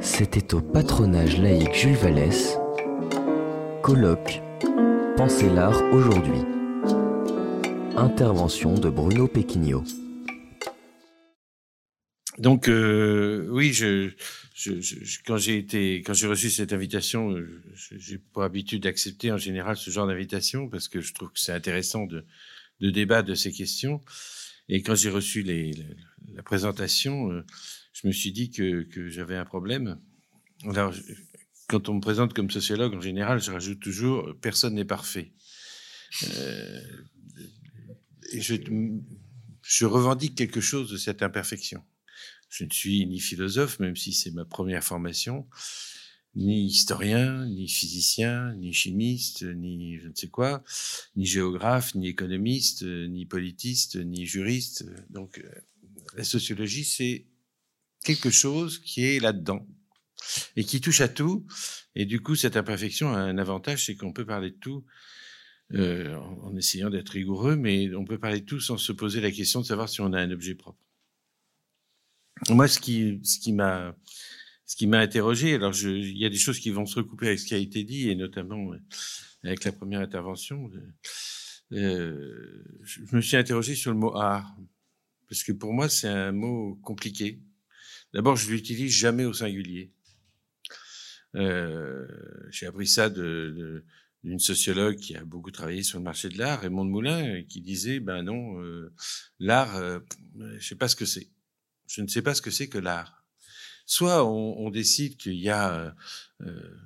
C'était au patronage laïque Jules Vallès, colloque Pensez l'art aujourd'hui. Intervention de Bruno Pequignot. Donc euh, oui, quand j'ai reçu cette invitation, euh, j'ai pour habitude d'accepter en général ce genre d'invitation parce que je trouve que c'est intéressant de, débattre de ces questions. Et quand j'ai reçu les, la, présentation, euh, je me suis dit que, j'avais un problème. Alors, quand on me présente comme sociologue, en général, je rajoute toujours personne n'est parfait. Euh, je, je revendique quelque chose de cette imperfection. Je ne suis ni philosophe, même si c'est ma première formation, ni historien, ni physicien, ni chimiste, ni je ne sais quoi, ni géographe, ni économiste, ni politiste, ni juriste. Donc euh, la sociologie, c'est quelque chose qui est là-dedans et qui touche à tout. Et du coup, cette imperfection a un avantage, c'est qu'on peut parler de tout euh, en essayant d'être rigoureux, mais on peut parler de tout sans se poser la question de savoir si on a un objet propre. Moi, ce qui, ce qui m'a, ce qui m'a interrogé, alors je, il y a des choses qui vont se recouper avec ce qui a été dit, et notamment euh, avec la première intervention. Euh, je me suis interrogé sur le mot art, parce que pour moi, c'est un mot compliqué. D'abord, je l'utilise jamais au singulier. Euh, J'ai appris ça de, d'une sociologue qui a beaucoup travaillé sur le marché de l'art, Raymond Moulin, qui disait, ben non, euh, l'art, euh, je sais pas ce que c'est je ne sais pas ce que c'est que l'art. Soit on, décide qu'il y a euh,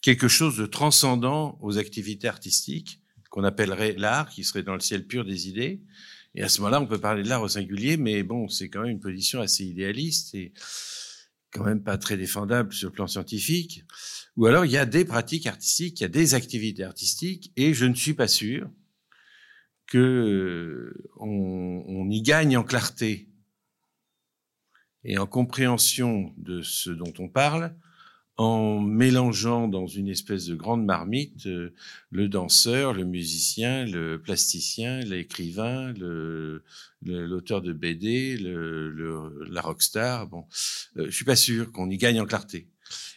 quelque chose de transcendant aux activités artistiques, qu'on appellerait l'art, qui serait dans le ciel pur des idées. Et à ce moment-là, on peut parler de l'art au singulier, mais bon, c'est quand même une position assez idéaliste et quand même pas très défendable sur le plan scientifique. Ou alors, il y a des pratiques artistiques, il y a des activités artistiques, et je ne suis pas sûr que euh, on, on y gagne en clarté et en compréhension de ce dont on parle, en mélangeant dans une espèce de grande marmite euh, le danseur, le musicien, le plasticien, l'écrivain, l'auteur de BD, le, le, la rockstar. Bon, euh, je suis pas sûr qu'on y gagne en clarté.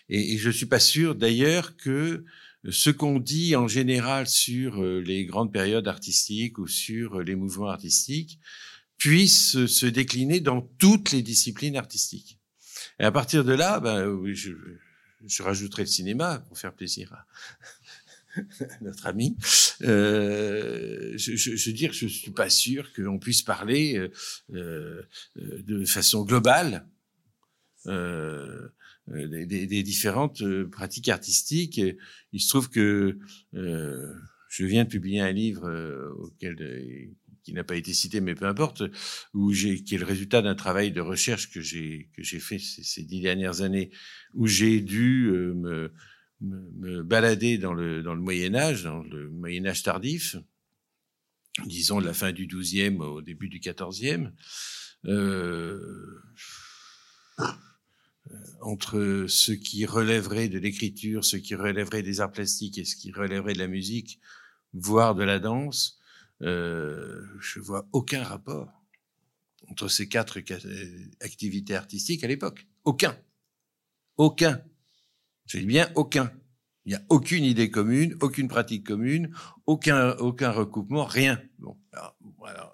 Et, et je suis pas sûr d'ailleurs que ce qu'on dit en général sur euh, les grandes périodes artistiques ou sur les mouvements artistiques puisse se décliner dans toutes les disciplines artistiques. Et à partir de là, ben, je, je rajouterai le cinéma pour faire plaisir à notre ami. Euh, je, je, je veux dire, je suis pas sûr qu'on puisse parler euh, euh, de façon globale euh, des, des, des, différentes pratiques artistiques. Il se trouve que euh, je viens de publier un livre auquel qui n'a pas été cité, mais peu importe, où j'ai, qui est le résultat d'un travail de recherche que j'ai que j'ai fait ces, dix dernières années, où j'ai dû euh, me, me, me, balader dans le dans le Moyen Âge, dans le Moyen Âge tardif, disons de la fin du XIIe au début du XIVe. Euh, entre ce qui relèverait de l'écriture, ce qui relèverait des arts plastiques et ce qui relèverait de la musique, voire de la danse, euh, je vois aucun rapport entre ces quatre activités artistiques à l'époque. Aucun. Aucun. Je dis bien aucun. Il n'y a aucune idée commune, aucune pratique commune, aucun, aucun recoupement, rien. Bon, alors,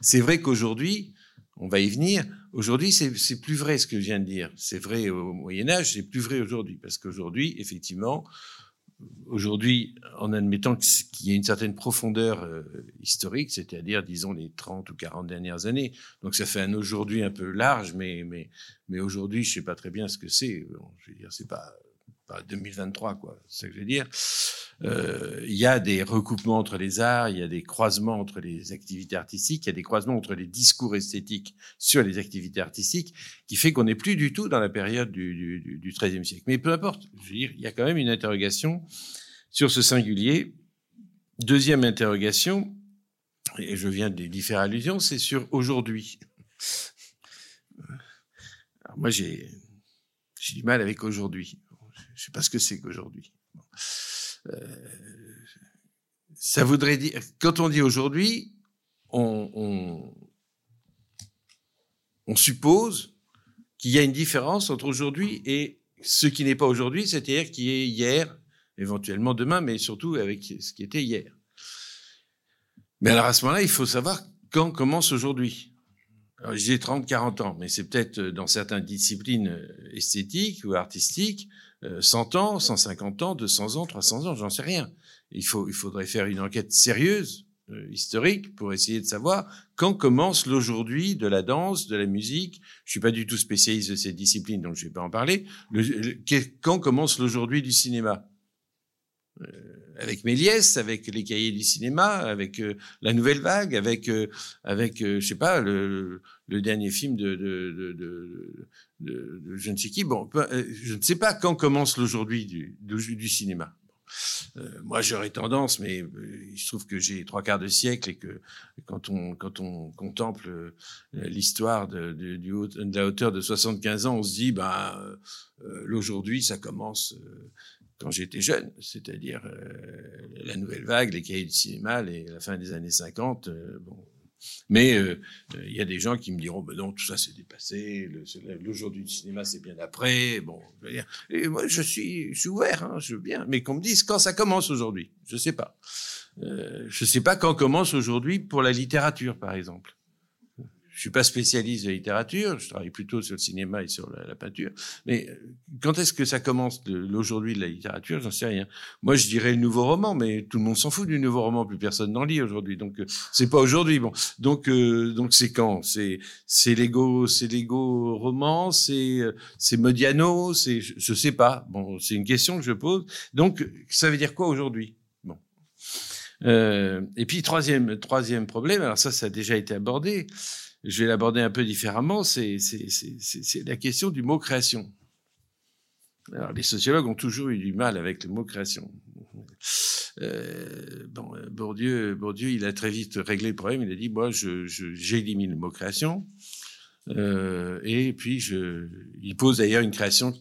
c'est vrai qu'aujourd'hui, on va y venir. Aujourd'hui, c'est plus vrai ce que je viens de dire. C'est vrai au Moyen Âge, c'est plus vrai aujourd'hui, parce qu'aujourd'hui, effectivement, aujourd'hui, en admettant qu'il y a une certaine profondeur euh, historique, c'est-à-dire, disons, les 30 ou 40 dernières années. Donc, ça fait un aujourd'hui un peu large, mais, mais, mais aujourd'hui, je sais pas très bien ce que c'est. Je veux dire, c'est pas 2023, quoi. C'est ce que je veux dire. Euh, il y a des recoupements entre les arts, il y a des croisements entre les activités artistiques, il y a des croisements entre les discours esthétiques sur les activités artistiques, qui fait qu'on n'est plus du tout dans la période du, du, du XIIIe siècle. Mais peu importe, je veux dire, il y a quand même une interrogation sur ce singulier. Deuxième interrogation, et je viens d'y faire allusion, c'est sur aujourd'hui. Alors moi, j'ai du mal avec aujourd'hui. Je sais pas ce que c'est qu'aujourd'hui. Euh, ça voudrait dire, quand on dit aujourd'hui, on, on, suppose qu'il y a une différence entre aujourd'hui et ce qui n'est pas aujourd'hui, c'est-à-dire qui est hier, éventuellement demain, mais surtout avec ce qui était hier. Mais alors à ce moment-là, il faut savoir quand commence aujourd'hui. J'ai 30, 40 ans, mais c'est peut-être dans certaines disciplines esthétiques ou artistiques, 100 euh, ans, 150 ans, 200 ans, 300 ans, j'en sais rien. Il, faut, il faudrait faire une enquête sérieuse, historique, pour essayer de savoir quand commence l'aujourd'hui de la danse, de la musique. Je suis pas du tout spécialiste de ces disciplines, donc je vais pas en parler. quand commence l'aujourd'hui du cinéma? Avec Méliès, avec les cahiers du cinéma, avec euh, la nouvelle vague, avec euh, avec euh, je sais pas le, le, dernier film de de, de, de, je ne sais qui. Bon, je ne sais pas quand commence l'aujourd'hui du, cinéma. moi, j'aurais tendance, mais il se trouve que j'ai trois quarts de siècle et que quand on, quand on contemple l'histoire de, la hauteur de 75 ans, on se dit, bah, l'aujourd'hui, ça commence quand j'étais jeune, c'est-à-dire euh, la nouvelle vague, les cahiers du cinéma, les, la fin des années 50. Euh, bon. Mais euh, il y a des gens qui me diront, ben non, tout ça c'est dépassé, l'aujourd'hui du cinéma c'est bien après. Bon, et moi je suis, je ouvert, hein, je veux bien, mais qu'on me dise quand ça commence aujourd'hui, je sais pas. je sais pas quand commence aujourd'hui pour la littérature, par exemple. Je suis pas spécialiste de littérature, je travaille plutôt sur le cinéma et sur la, peinture. Mais euh, quand est-ce que ça commence l'aujourd'hui de la littérature J'en sais rien. Moi, je dirais le nouveau roman, mais tout le monde s'en fout du nouveau roman. Plus personne n'en lit aujourd'hui, donc euh, c'est pas aujourd'hui. Bon, donc euh, donc c'est quand? C'est c'est Lego, c'est Lego roman, c'est c'est Modiano, c'est je, je sais pas. Bon, c'est une question que je pose. Donc ça veut dire quoi aujourd'hui? Bon. Euh, et puis troisième troisième problème. Alors ça, ça a déjà été abordé je vais l'aborder un peu différemment, c'est la question du mot création. Alors, les sociologues ont toujours eu du mal avec le mot création. Euh, bon, Bourdieu, Bourdieu, il a très vite réglé le problème. Il a dit, moi, j'élimine je, le mot création. Euh, et puis, je, il pose d'ailleurs une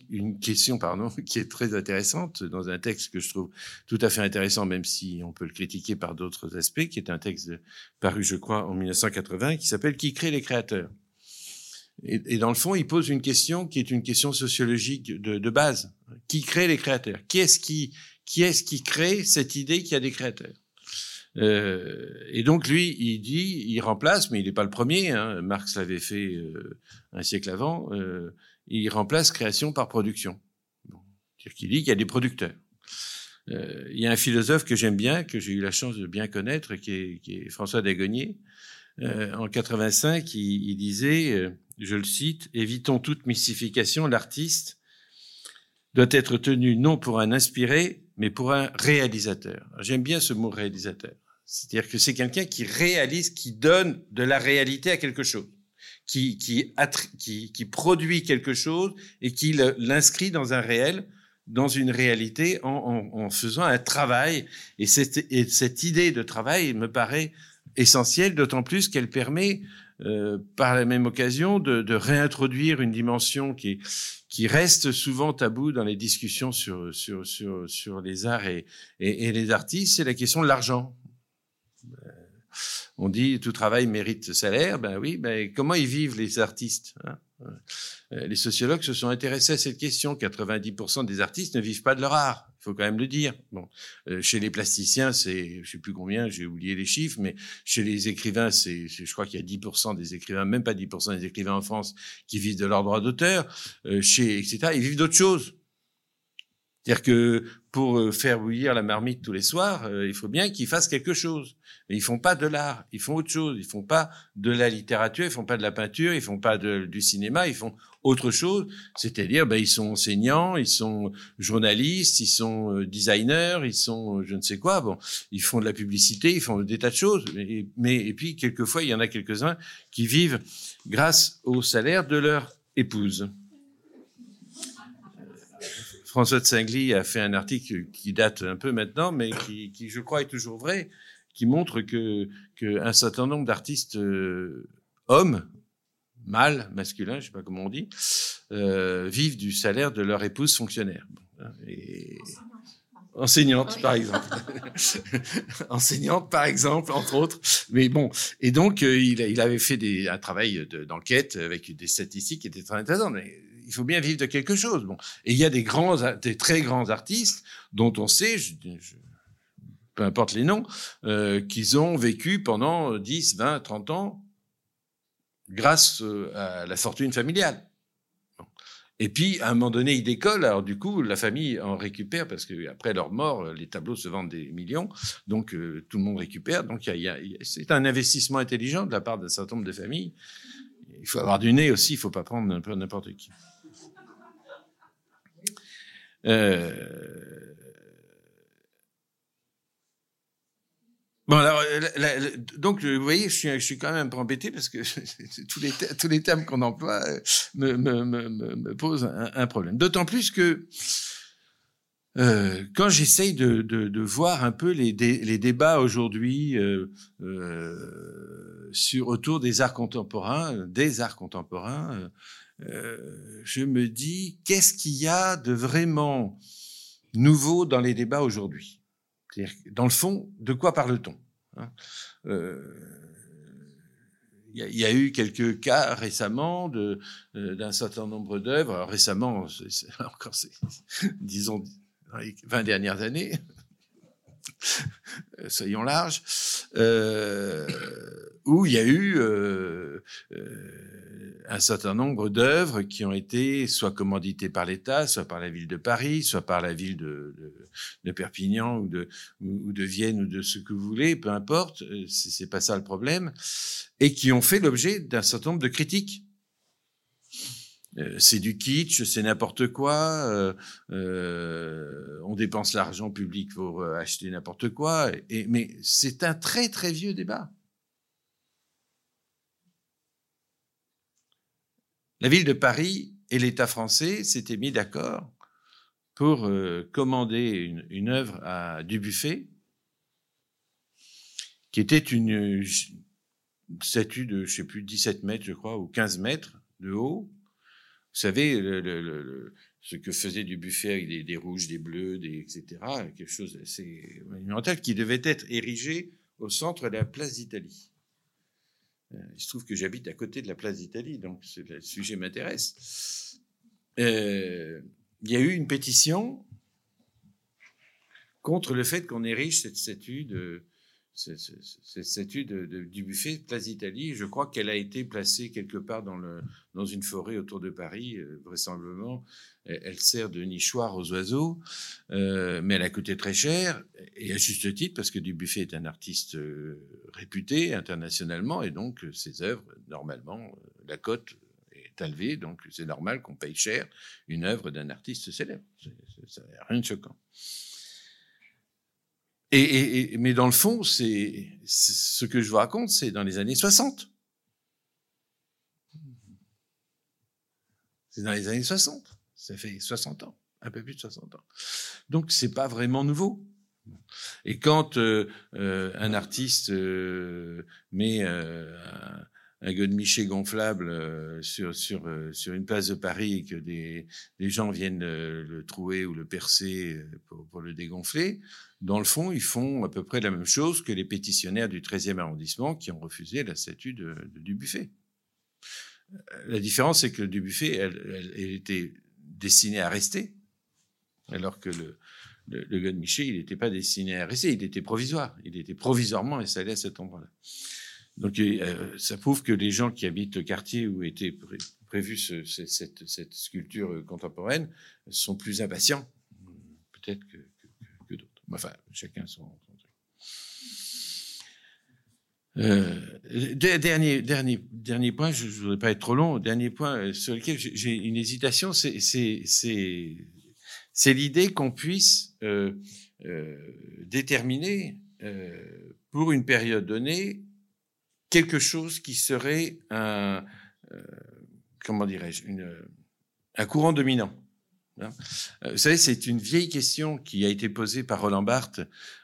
une question, pardon, qui est très intéressante dans un texte que je trouve tout à fait intéressant, même si on peut le critiquer par d'autres aspects, qui est un texte paru, je crois, en 1980, qui s'appelle Qui crée les créateurs. Et, dans le fond, il pose une question qui est une question sociologique de, de base. Qui crée les créateurs? Qui est-ce qui, qui est-ce qui crée cette idée qu'il y a des créateurs? Euh, et donc lui, il dit, il remplace, mais il n'est pas le premier. Hein, Marx l'avait fait euh, un siècle avant. Euh, il remplace création par production. C'est-à-dire qu'il dit qu'il y a des producteurs. Euh, il y a un philosophe que j'aime bien, que j'ai eu la chance de bien connaître, qui est, qui est François Dagonier. en 85, il, il disait, je le cite, évitons toute mystification. L'artiste doit être tenu non pour un inspiré, mais pour un réalisateur. J'aime bien ce mot réalisateur. C'est-à-dire que c'est quelqu'un qui réalise, qui donne de la réalité à quelque chose, qui, qui, qui, qui produit quelque chose et qui l'inscrit dans un réel, dans une réalité en, en, en faisant un travail. Et cette, et cette, idée de travail me paraît essentielle, d'autant plus qu'elle permet, euh, par la même occasion, de, de, réintroduire une dimension qui, qui reste souvent tabou dans les discussions sur, sur, sur, sur les arts et, et, et les artistes, c'est la question de l'argent on dit tout travail mérite salaire. Ben oui, ben comment ils vivent les artistes hein? Euh, Les sociologues se sont intéressés à cette question. 90% des artistes ne vivent pas de leur art. Il faut quand même le dire. Bon, euh, chez les plasticiens, c'est, je sais plus combien, j'ai oublié les chiffres, mais chez les écrivains, c'est, je crois qu'il y a 10% des écrivains, même pas 10% des écrivains en France qui vivent de leurs droits d'auteur. Euh, chez etc. Ils vivent d'autres choses. C'est-à-dire que pour euh, faire bouillir la marmite tous les soirs, euh, il faut bien qu'ils fassent quelque chose. Mais ils font pas de l'art, ils font autre chose. Ils font pas de la littérature, ils font pas de la peinture, ils font pas du cinéma, ils font autre chose. C'est-à-dire, ben, ils sont enseignants, ils sont journalistes, ils sont euh, designers, ils sont je ne sais quoi. Bon, ils font de la publicité, ils font des tas de choses. Mais, mais et puis quelquefois, il y en a quelques-uns qui vivent grâce au salaire de leur épouse. François de Singly a fait un article qui date un peu maintenant, mais qui, je crois, est toujours vrai, qui montre que qu'un certain nombre d'artistes euh, hommes, mâles, masculins, je sais pas comment on dit, euh, vivent du salaire de leur épouse fonctionnaire. Hein, et, enseignante par exemple, enseignante par exemple entre autres. Mais bon, et donc euh, il, avait fait des, un travail d'enquête avec des statistiques qui étaient très intéressantes. Il faut bien vivre de quelque chose. Bon, et il y a des grands, des très grands artistes dont on sait, peu importe les noms, euh, qu'ils ont vécu pendant 10, 20, 30 ans grâce euh, à la fortune familiale. Et puis, à un moment donné, ils décollent. Alors, du coup, la famille en récupère parce que après leur mort, les tableaux se vendent des millions. Donc, euh, tout le monde récupère. Donc, c'est un investissement intelligent de la part d'un certain nombre de familles. Il faut avoir du nez aussi. Il ne faut pas prendre n'importe qui. Euh, Bon, alors, euh, donc, vous voyez, je suis, quand même un peu embêté parce que tous les, tous les termes qu'on emploie euh, me, me, me, posent un, problème. D'autant plus que euh, quand j'essaye de, de, voir un peu les, les débats aujourd'hui euh, euh, sur autour des arts contemporains, des arts contemporains, je me dis qu'est-ce qu'il y a de vraiment nouveau dans les débats aujourd'hui? Dans le fond, de quoi parle-t-on? Il hein? Euh, y, a, y, a eu quelques cas récemment euh, d'un certain nombre d'œuvres. Récemment, encore, disons, dans les 20 dernières années, soyons larges, euh, où il y a eu euh, euh, un certain nombre d'œuvres qui ont été soit commanditées par l'État, soit par la ville de Paris, soit par la ville de, de, Perpignan ou de, ou de Vienne ou de ce que vous voulez, peu importe, euh, c'est pas ça le problème, et qui ont fait l'objet d'un certain nombre de critiques. Euh, c'est du kitsch, c'est n'importe quoi, euh, euh, on dépense l'argent public pour acheter n'importe quoi, mais c'est un très très vieux débat. La ville de Paris et l'État français s'étaient mis d'accord pour commander une, œuvre à Dubuffet, qui était une, une statue de, je sais plus, 17 mètres, je crois, ou 15 mètres de haut, vous savez, le, le, le, ce que faisait du buffet avec des, des, rouges, des bleus, des, etc., quelque chose d'assez monumental, qui devait être érigé au centre de la place d'Italie. Euh, il se trouve que j'habite à côté de la place d'Italie, donc le sujet m'intéresse. Euh, il y a eu une pétition contre le fait qu'on érige cette statue de, cette statue de, de, du buffet Place d'Italie, je crois qu'elle a été placée quelque part dans, une forêt autour de Paris, euh, vraisemblablement. Elle, sert de nichoir aux oiseaux, euh, mais elle a coûté très cher, et à juste titre, parce que Dubuffet est un artiste euh, réputé internationalement, et donc ses œuvres, normalement, la cote est élevée, donc c'est normal qu'on paye cher une œuvre d'un artiste célèbre. C'est rien de choquant. Et, et, mais dans le fond, c'est ce que je vous raconte, c'est dans les années 60. C'est dans les années 60. Ça fait 60 ans, un peu plus de 60 ans. Donc c'est pas vraiment nouveau. Et quand euh, euh, un artiste euh, met euh, un, un godemiché gonflable euh, sur, sur, euh, sur une place de Paris et que des, des gens viennent le, le, trouer ou le percer euh, pour, pour, le dégonfler, dans le fond, ils font à peu près la même chose que les pétitionnaires du 13e arrondissement qui ont refusé la statue de, Dubuffet. La différence, c'est que Dubuffet, elle, elle, elle, était destinée à rester, alors que le, le, le godemiché, il n'était pas destiné à rester, il était provisoire. Il était provisoirement installé à cet endroit-là. Donc euh, ça prouve que les gens qui habitent le quartier où était pré prévue ce, cette, sculpture contemporaine sont plus impatients, peut-être que, que, que d'autres. Enfin, chacun son, truc. Euh, dernier, dernier, dernier point, je ne voudrais pas être trop long, dernier point euh, sur lequel j'ai une hésitation, c'est l'idée qu'on puisse euh, euh, déterminer euh, pour une période donnée quelque chose qui serait un, euh, comment dirais-je, un courant dominant. Hein. Euh, vous savez, c'est une vieille question qui a été posée par Roland Barthes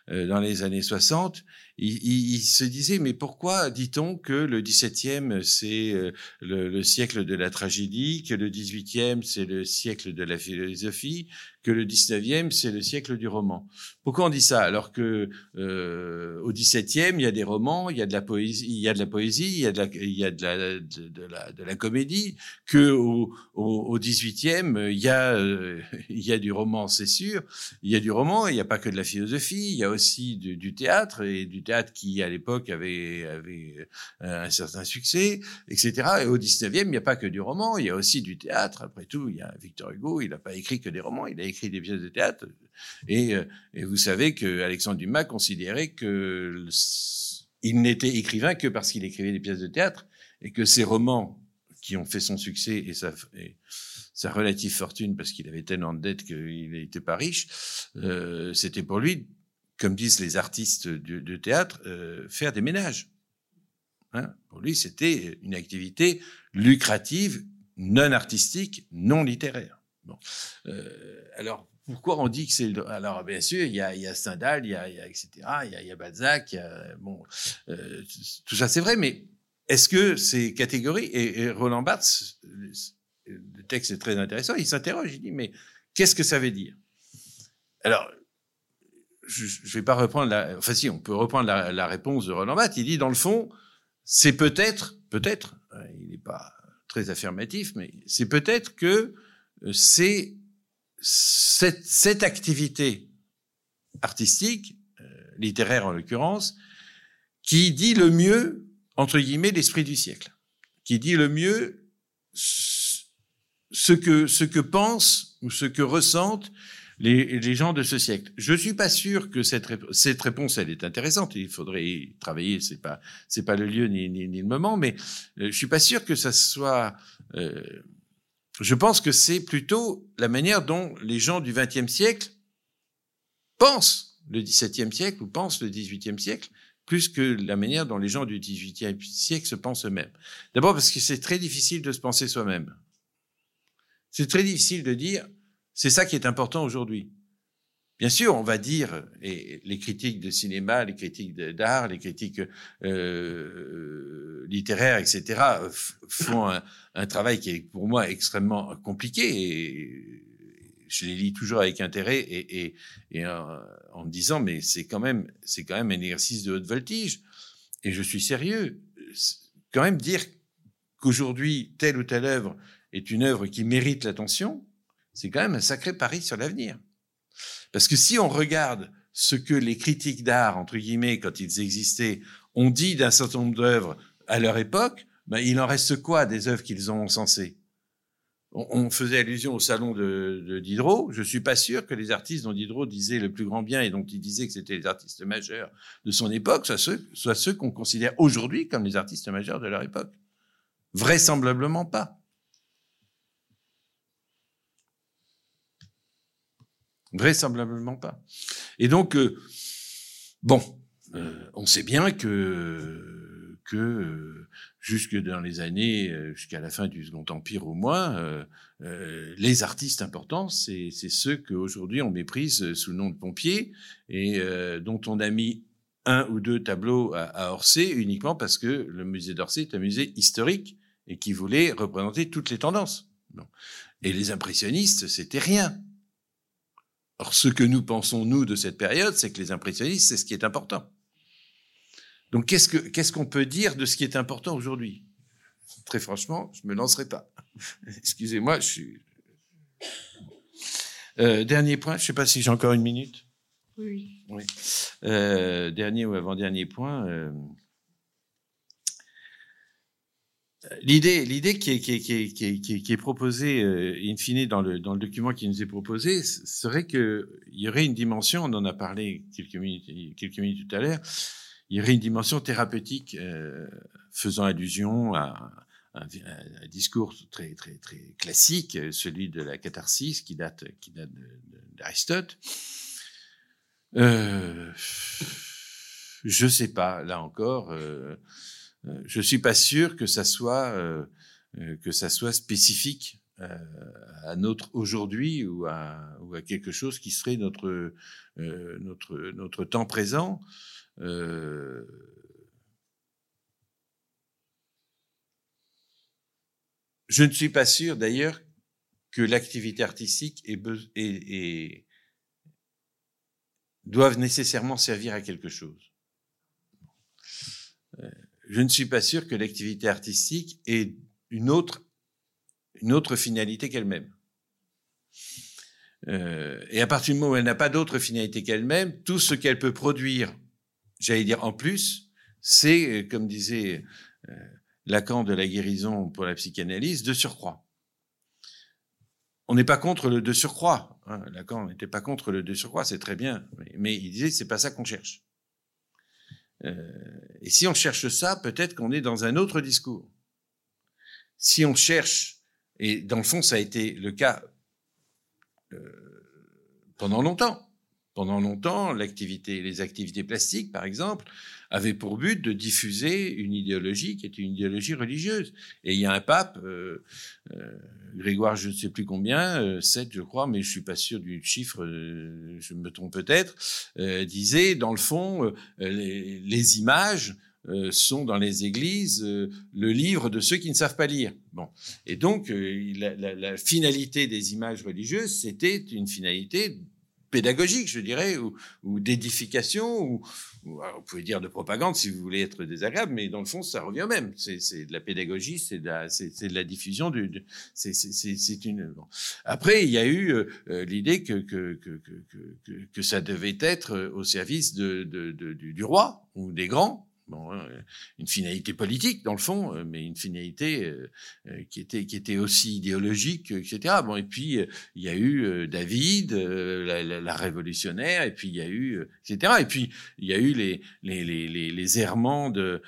dans les années 60, il, se disait mais pourquoi dit-on que le 17e c'est le, le, siècle de la tragédie, que le 18e c'est le siècle de la philosophie, que le 19e, c'est le siècle du roman. Pourquoi on dit ça Alors que euh, au 17e, il y a des romans, il y a de la poésie, il y a de la poésie, il y a de la, il y a de la, de, la, de la comédie. Que au, au, 18e, il y a, euh, il y a du roman, c'est sûr. Il y a du roman. Il n'y a pas que de la philosophie. Il y a aussi du, du théâtre et du théâtre qui, à l'époque, avait, avait euh, un certain succès, etc. Et au 19e, il n'y a pas que du roman. Il y a aussi du théâtre. Après tout, il y a Victor Hugo. Il n'a pas écrit que des romans. Il a écrit des pièces de théâtre. Et, euh, et vous savez que Alexandre Dumas considérait que il n'était écrivain que parce qu'il écrivait des pièces de théâtre et que ses romans qui ont fait son succès et sa, sa relative fortune parce qu'il avait tellement de dettes qu'il n'était pas riche, euh, c'était pour lui, comme disent les artistes de, théâtre, euh, faire des ménages. Hein pour lui, c'était une activité lucrative, non artistique, non littéraire. Bon. Euh, alors, pourquoi on dit que c'est Alors, bien sûr, il y a, il y a Stendhal, il y a, il y a etc., il y a, y a Balzac, y a, bon, euh, tout ça c'est vrai, mais est-ce que ces catégories, et, Roland Barthes, le texte est très intéressant, il s'interroge, il dit, mais qu'est-ce que ça veut dire? Alors, je ne vais pas reprendre la... Enfin si, on peut reprendre la, la réponse de Roland Barthes, il dit, dans le fond, c'est peut-être, peut-être, hein, il n'est pas très affirmatif, mais c'est peut-être que euh, c'est cette, cette, activité artistique, euh, littéraire en l'occurrence, qui dit le mieux, entre guillemets, l'esprit du siècle, qui dit le mieux ce que, ce que pensent ou ce que ressentent les, les gens de ce siècle. Je suis pas sûr que cette, cette réponse, elle est intéressante. Il faudrait y travailler. C'est pas, c'est pas le lieu ni, ni, ni, le moment, mais euh, je suis pas sûr que ça soit euh, je pense que c'est plutôt la manière dont les gens du XXe siècle pensent le XVIIe siècle ou pensent le XVIIIe siècle, plus que la manière dont les gens du XVIIIe siècle se pensent eux-mêmes. D'abord parce que c'est très difficile de se penser soi-même. C'est très difficile de dire, c'est ça qui est important aujourd'hui. Bien sûr, on va dire, et les critiques de cinéma, les critiques d'art, les critiques euh, littéraires, etc., font un, travail qui est pour moi extrêmement compliqué. Et je les lis toujours avec intérêt et, et en, me disant, mais c'est quand même, c'est quand même un exercice de haute voltige. Et je suis sérieux. Quand même dire qu'aujourd'hui telle ou telle œuvre est une œuvre qui mérite l'attention, c'est quand même un sacré pari sur l'avenir. Parce que si on regarde ce que les critiques d'art, entre guillemets, quand ils existaient, ont dit d'un certain nombre d'œuvres à leur époque, ben, il en reste quoi des œuvres qu'ils ont encensées? On, faisait allusion au salon de, Diderot. Je suis pas sûr que les artistes dont Diderot disait le plus grand bien et dont il disait que c'était les artistes majeurs de son époque soient ceux, soient ceux qu'on considère aujourd'hui comme les artistes majeurs de leur époque. Vraisemblablement pas. Vraisemblablement pas. Et donc, euh, bon, euh, on sait bien que, que euh, jusque dans les années, jusqu'à la fin du Second Empire au moins, les artistes importants, c'est ceux qu'aujourd'hui on méprise sous le nom de pompiers et dont on a mis un ou deux tableaux à, à Orsay uniquement parce que le musée d'Orsay est un musée historique et qui voulait représenter toutes les tendances. Et les impressionnistes, c'était rien. Or, ce que nous pensons, nous, de cette période, c'est que les impressionnistes, c'est ce qui est important. Donc, qu'est-ce qu'on peut dire de ce qui est important aujourd'hui? Très franchement, je me lancerai pas. Excusez-moi, je suis... Euh, dernier point, je ne sais pas si j'ai encore une minute. Oui. oui. Euh, dernier ou avant-dernier point. Euh, L'idée, l'idée qui est, qui, est, qui, est, qui, est, proposée, euh, in fine, dans le, dans le document qui nous est proposé, serait qu'il y aurait une dimension, on en a parlé quelques minutes, quelques minutes tout à l'heure, il y aurait une dimension thérapeutique euh, faisant allusion à, un, un, discours très, très, très classique, celui de la catharsis, qui date, qui date d'Aristote. Euh, je sais pas, là encore. Euh, je suis pas sûr que ça soit euh, euh, spécifique à notre aujourd'hui ou à, quelque chose qui serait notre, notre, notre temps présent. je ne suis pas sûr d'ailleurs que l'activité artistique est, doivent nécessairement servir à quelque chose. Euh, je ne suis pas sûr que l'activité artistique ait une autre, finalité qu'elle-même. Euh, et à partir du moment où elle n'a pas d'autre finalité qu'elle-même, tout ce qu'elle peut produire, j'allais dire en plus, c'est, euh, comme disait Lacan de la guérison pour la psychanalyse, de surcroît. On n'est pas contre le de surcroît. Hein. Lacan n'était pas contre le de surcroît, c'est très bien. Mais, il disait c'est pas ça qu'on cherche. Euh, et si on cherche ça, peut-être qu'on est dans un autre discours. Si on cherche, et dans le fond ça a été le cas euh, pendant longtemps, pendant longtemps, les activités plastiques, par exemple, avaient pour but de diffuser une idéologie qui était une idéologie religieuse. Et il y a un pape, euh, euh, Grégoire, je ne sais plus combien, euh, 7 je crois, mais je suis pas sûr du chiffre, euh, je me trompe peut-être, disait, dans le fond, les, images sont dans les églises le livre de ceux qui ne savent pas lire. Bon, et donc la finalité des images religieuses, c'était une finalité pédagogique, je dirais, ou, ou d'édification, ou, ou vous pouvez dire de propagande si vous voulez être désagréable, mais dans le fond, ça revient même. C'est de la pédagogie, c'est de, la, de la diffusion. Du, c'est une. Bon. Après, il y a eu euh, euh, l'idée que que, que, que, que, ça devait être au service de, de du, du roi ou des grands, hein, une finalité politique dans le fond, euh, mais une finalité euh, euh, qui était qui était aussi idéologique, etc. Bon, et puis il y a eu David, la, révolutionnaire, et puis il y a eu, etc. Et puis il y a eu les les les errements de,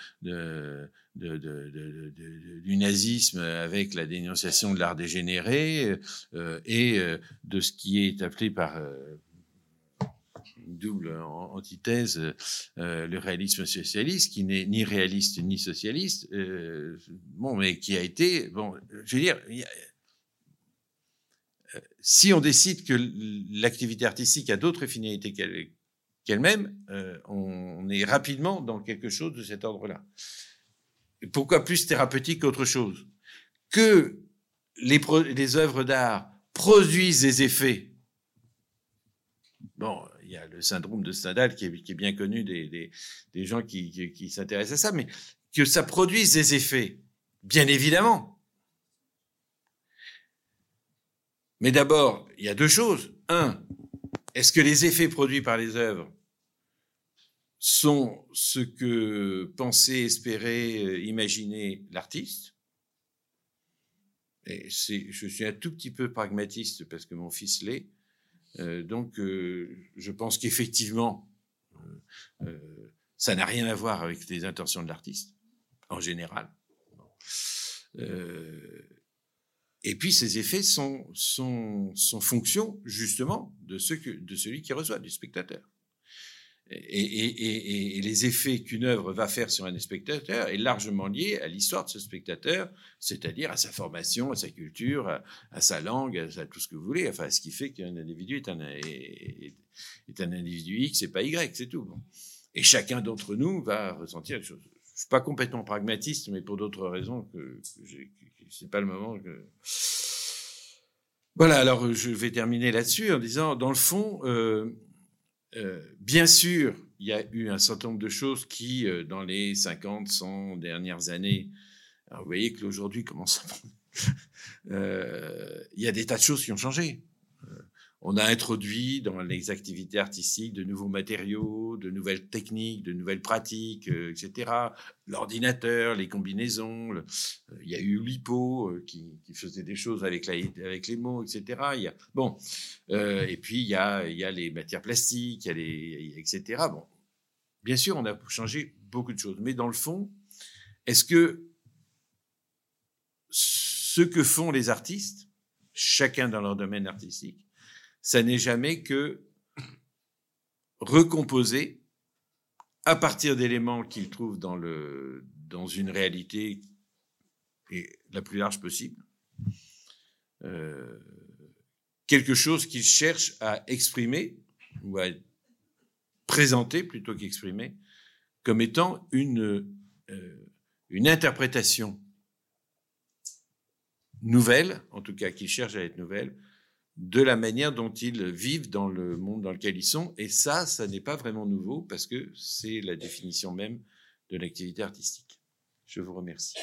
du nazisme avec la dénonciation de l'art dégénéré euh, et de ce qui est appelé par double antithèse, euh, le réalisme socialiste, qui n'est ni réaliste ni socialiste, euh, bon, mais qui a été, bon, je veux dire, euh, si on décide que l'activité artistique a d'autres finalités qu'elle-même, on, est rapidement dans quelque chose de cet ordre-là. Pourquoi plus thérapeutique qu'autre chose? Que les, les œuvres d'art produisent des effets. Bon, y a le syndrome de Stendhal qui est, bien connu des, gens qui, qui, s'intéressent à ça, mais que ça produise des effets, bien évidemment. Mais d'abord, il y a deux choses. Un, est-ce que les effets produits par les œuvres sont ce que pensait, espérait, imaginer l'artiste? Et je suis un tout petit peu pragmatiste parce que mon fils l'est. Euh, donc, euh, je pense qu'effectivement, euh, ça n'a rien à voir avec les intentions de l'artiste, en général. et puis, ces effets sont, sont, sont fonction, justement, de, ce que, de celui qui reçoit, du spectateur et, les effets qu'une œuvre va faire sur un spectateur est largement lié à l'histoire de ce spectatateur, c'est-à-dire à sa formation, à sa culture, à, sa langue, à, tout ce que vous voulez, enfin, ce qui fait qu'un individu est un, individu X et pas Y, c'est tout. Et chacun d'entre nous va ressentir les choses. Je suis pas complètement pragmatiste, mais pour d'autres raisons que, que c'est pas le moment que. Voilà, alors je vais terminer là-dessus en disant, dans le fond, euh, euh, bien sûr, il y a eu un certain nombre de choses qui, euh, dans les 50, 100 dernières années, vous voyez que aujourd'hui, comment ça euh, Il y a des tas de choses qui ont changé. On a introduit dans les activités artistiques de nouveaux matériaux, de nouvelles techniques, de nouvelles pratiques, euh, etc. L'ordinateur, les combinaisons. Euh, il y a eu l'hypo euh, qui, faisait des choses avec, les mots, etc. Bon, et puis il y a, les matières plastiques, les, etc. Bon, bien sûr, on a changé beaucoup de choses, mais dans le fond, est-ce que ce que font les artistes, chacun dans leur domaine artistique, ça n'est jamais que recomposer à partir d'éléments qu'ils trouvent dans, le, dans une réalité et la plus large possible, euh, quelque chose qu'ils cherchent à exprimer ou à présenter plutôt qu'exprimer comme étant une, euh, une interprétation nouvelle, en tout cas qui cherche à être nouvelle, de la manière dont ils vivent dans le monde dans lequel ils sont. Et ça, ça n'est pas vraiment nouveau parce que c'est la définition même de l'activité artistique. Je vous remercie.